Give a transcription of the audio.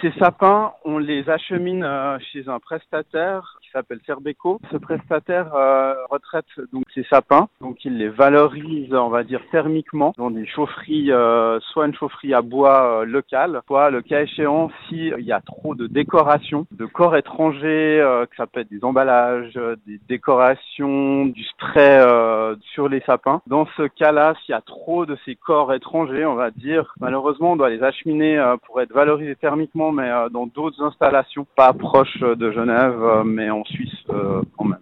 Ces sapins, on les achemine euh, chez un prestataire qui s'appelle Cerbeco. Ce prestataire euh, retraite donc ces sapins, donc il les valorise, on va dire thermiquement, dans des chaufferies, euh, soit une chaufferie à bois locale, soit le cas échéant s'il y a trop de décorations, de corps étrangers, que ça peut être des emballages, des décorations, du spray sur les sapins. Dans ce cas-là, s'il y a trop de ces corps étrangers, on va dire, malheureusement, on doit les acheminer pour être valorisés thermiquement, mais dans d'autres installations, pas proches de Genève, mais en Suisse même.